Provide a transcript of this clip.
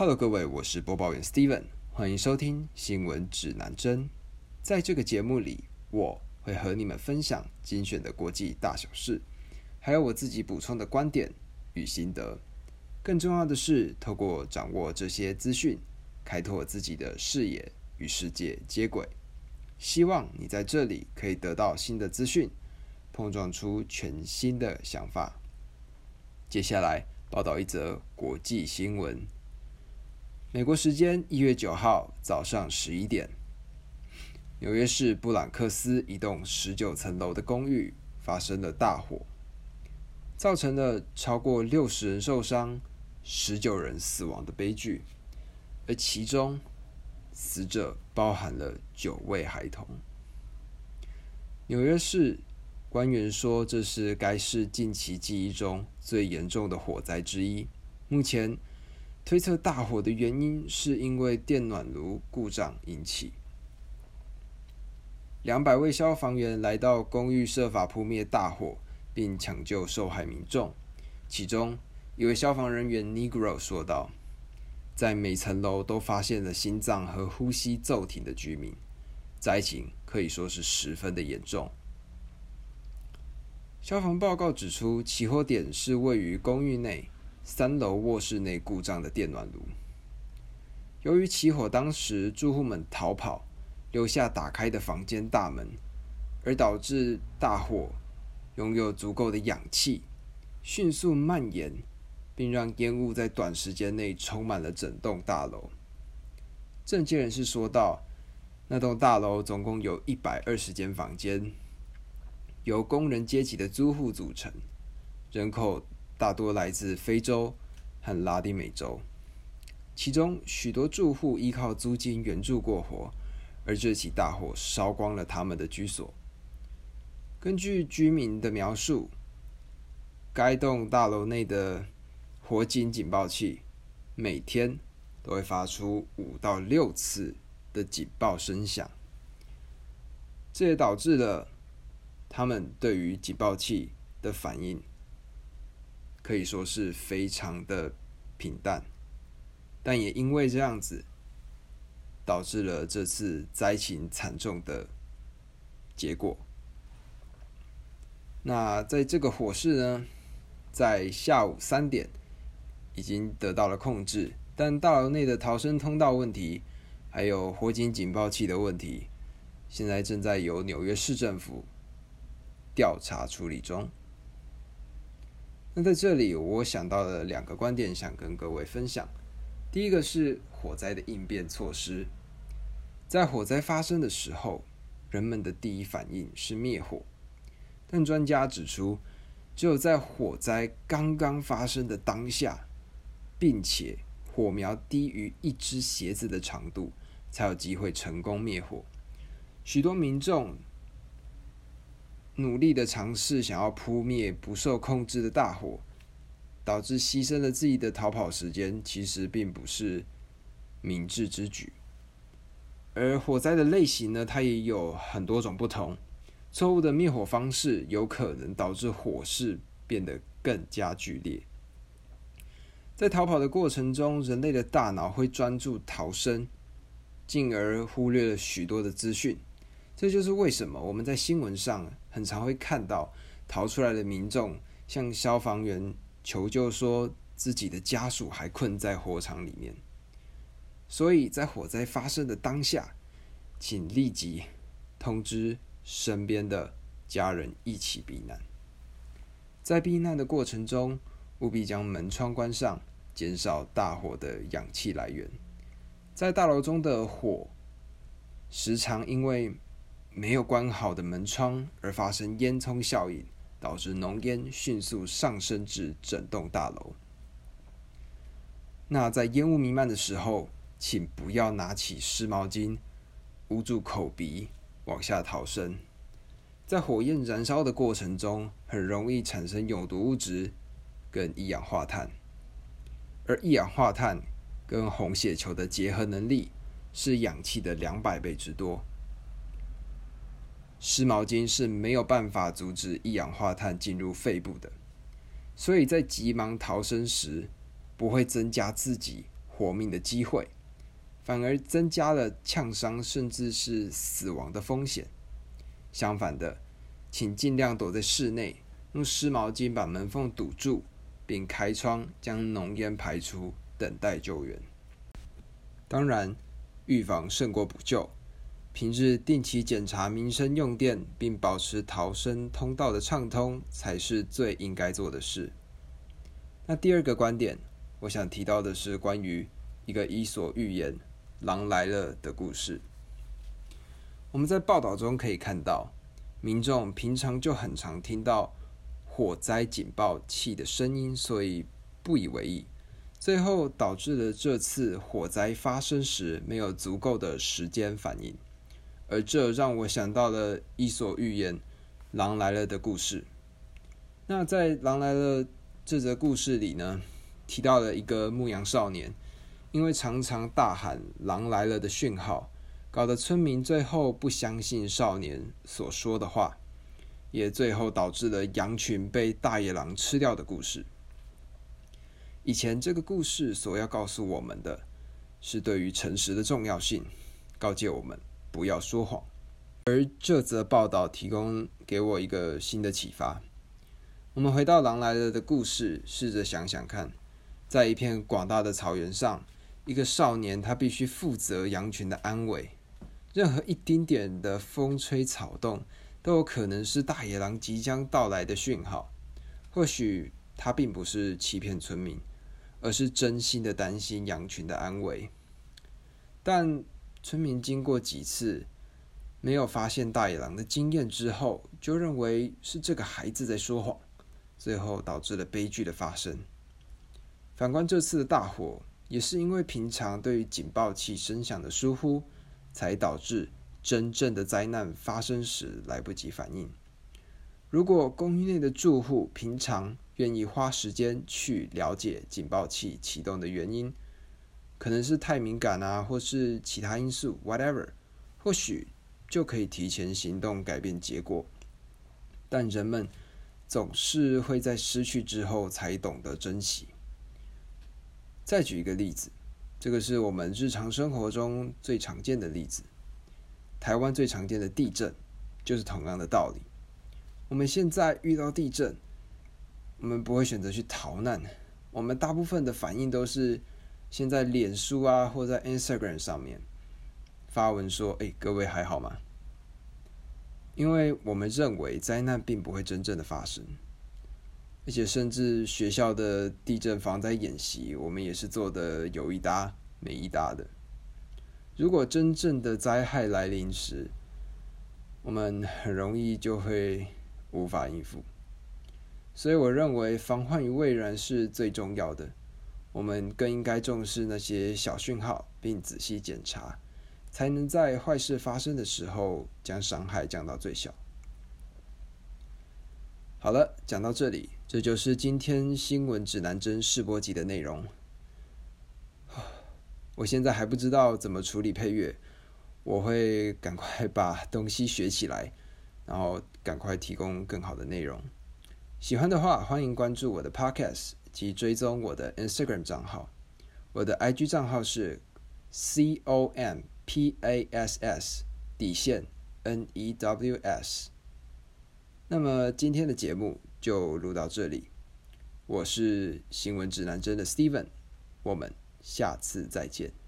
Hello，各位，我是播报员 Steven，欢迎收听新闻指南针。在这个节目里，我会和你们分享精选的国际大小事，还有我自己补充的观点与心得。更重要的是，透过掌握这些资讯，开拓自己的视野与世界接轨。希望你在这里可以得到新的资讯，碰撞出全新的想法。接下来报道一则国际新闻。美国时间一月九号早上十一点，纽约市布朗克斯一栋十九层楼的公寓发生了大火，造成了超过六十人受伤、十九人死亡的悲剧，而其中。死者包含了九位孩童。纽约市官员说，这是该市近期记忆中最严重的火灾之一。目前推测大火的原因是因为电暖炉故障引起。两百位消防员来到公寓，设法扑灭大火，并抢救受害民众。其中一位消防人员 Negro 说道。在每层楼都发现了心脏和呼吸骤停的居民，灾情可以说是十分的严重。消防报告指出，起火点是位于公寓内三楼卧室内故障的电暖炉。由于起火当时住户们逃跑，留下打开的房间大门，而导致大火拥有足够的氧气，迅速蔓延。并让烟雾在短时间内充满了整栋大楼。证件人士说道：“那栋大楼总共有一百二十间房间，由工人阶级的租户组成，人口大多来自非洲和拉丁美洲。其中许多住户依靠租金援助过活，而这起大火烧光了他们的居所。根据居民的描述，该栋大楼内的……”火警警报器每天都会发出五到六次的警报声响，这也导致了他们对于警报器的反应可以说是非常的平淡，但也因为这样子，导致了这次灾情惨重的结果。那在这个火势呢，在下午三点。已经得到了控制，但大楼内的逃生通道问题，还有火警警报器的问题，现在正在由纽约市政府调查处理中。那在这里，我想到了两个观点，想跟各位分享。第一个是火灾的应变措施，在火灾发生的时候，人们的第一反应是灭火，但专家指出，只有在火灾刚刚发生的当下。并且火苗低于一只鞋子的长度，才有机会成功灭火。许多民众努力的尝试想要扑灭不受控制的大火，导致牺牲了自己的逃跑时间，其实并不是明智之举。而火灾的类型呢，它也有很多种不同。错误的灭火方式有可能导致火势变得更加剧烈。在逃跑的过程中，人类的大脑会专注逃生，进而忽略了许多的资讯。这就是为什么我们在新闻上很常会看到逃出来的民众向消防员求救，说自己的家属还困在火场里面。所以在火灾发生的当下，请立即通知身边的家人一起避难。在避难的过程中，务必将门窗关上。减少大火的氧气来源，在大楼中的火时常因为没有关好的门窗而发生烟囱效应，导致浓烟迅速上升至整栋大楼。那在烟雾弥漫的时候，请不要拿起湿毛巾捂住口鼻往下逃生。在火焰燃烧的过程中，很容易产生有毒物质跟一氧化碳。而一氧化碳跟红血球的结合能力是氧气的两百倍之多，湿毛巾是没有办法阻止一氧化碳进入肺部的，所以在急忙逃生时不会增加自己活命的机会，反而增加了呛伤甚至是死亡的风险。相反的，请尽量躲在室内，用湿毛巾把门缝堵住，并开窗将浓烟排出，等待救援。当然，预防胜过补救。平日定期检查民生用电，并保持逃生通道的畅通，才是最应该做的事。那第二个观点，我想提到的是关于一个伊索寓言《狼来了》的故事。我们在报道中可以看到，民众平常就很常听到火灾警报器的声音，所以不以为意，最后导致了这次火灾发生时没有足够的时间反应。而这让我想到了《伊索寓言》《狼来了》的故事。那在《狼来了》这则故事里呢，提到了一个牧羊少年，因为常常大喊“狼来了”的讯号，搞得村民最后不相信少年所说的话，也最后导致了羊群被大野狼吃掉的故事。以前这个故事所要告诉我们的，是对于诚实的重要性，告诫我们。不要说谎，而这则报道提供给我一个新的启发。我们回到《狼来了》的故事，试着想想看，在一片广大的草原上，一个少年他必须负责羊群的安危，任何一丁点的风吹草动都有可能是大野狼即将到来的讯号。或许他并不是欺骗村民，而是真心的担心羊群的安危，但。村民经过几次没有发现大野狼的经验之后，就认为是这个孩子在说谎，最后导致了悲剧的发生。反观这次的大火，也是因为平常对于警报器声响的疏忽，才导致真正的灾难发生时来不及反应。如果公寓内的住户平常愿意花时间去了解警报器启动的原因，可能是太敏感啊，或是其他因素，whatever，或许就可以提前行动改变结果。但人们总是会在失去之后才懂得珍惜。再举一个例子，这个是我们日常生活中最常见的例子。台湾最常见的地震就是同样的道理。我们现在遇到地震，我们不会选择去逃难，我们大部分的反应都是。现在脸书啊，或在 Instagram 上面发文说：“哎，各位还好吗？”因为我们认为灾难并不会真正的发生，而且甚至学校的地震防灾演习，我们也是做的有一搭没一搭的。如果真正的灾害来临时，我们很容易就会无法应付。所以，我认为防患于未然是最重要的。我们更应该重视那些小讯号，并仔细检查，才能在坏事发生的时候将伤害降到最小。好了，讲到这里，这就是今天新闻指南针试播集的内容。我现在还不知道怎么处理配乐，我会赶快把东西学起来，然后赶快提供更好的内容。喜欢的话，欢迎关注我的 Podcast。及追踪我的 Instagram 账号，我的 IG 账号是 C O M P A S S 底线 N E W S。那么今天的节目就录到这里，我是新闻指南针的 Steven，我们下次再见。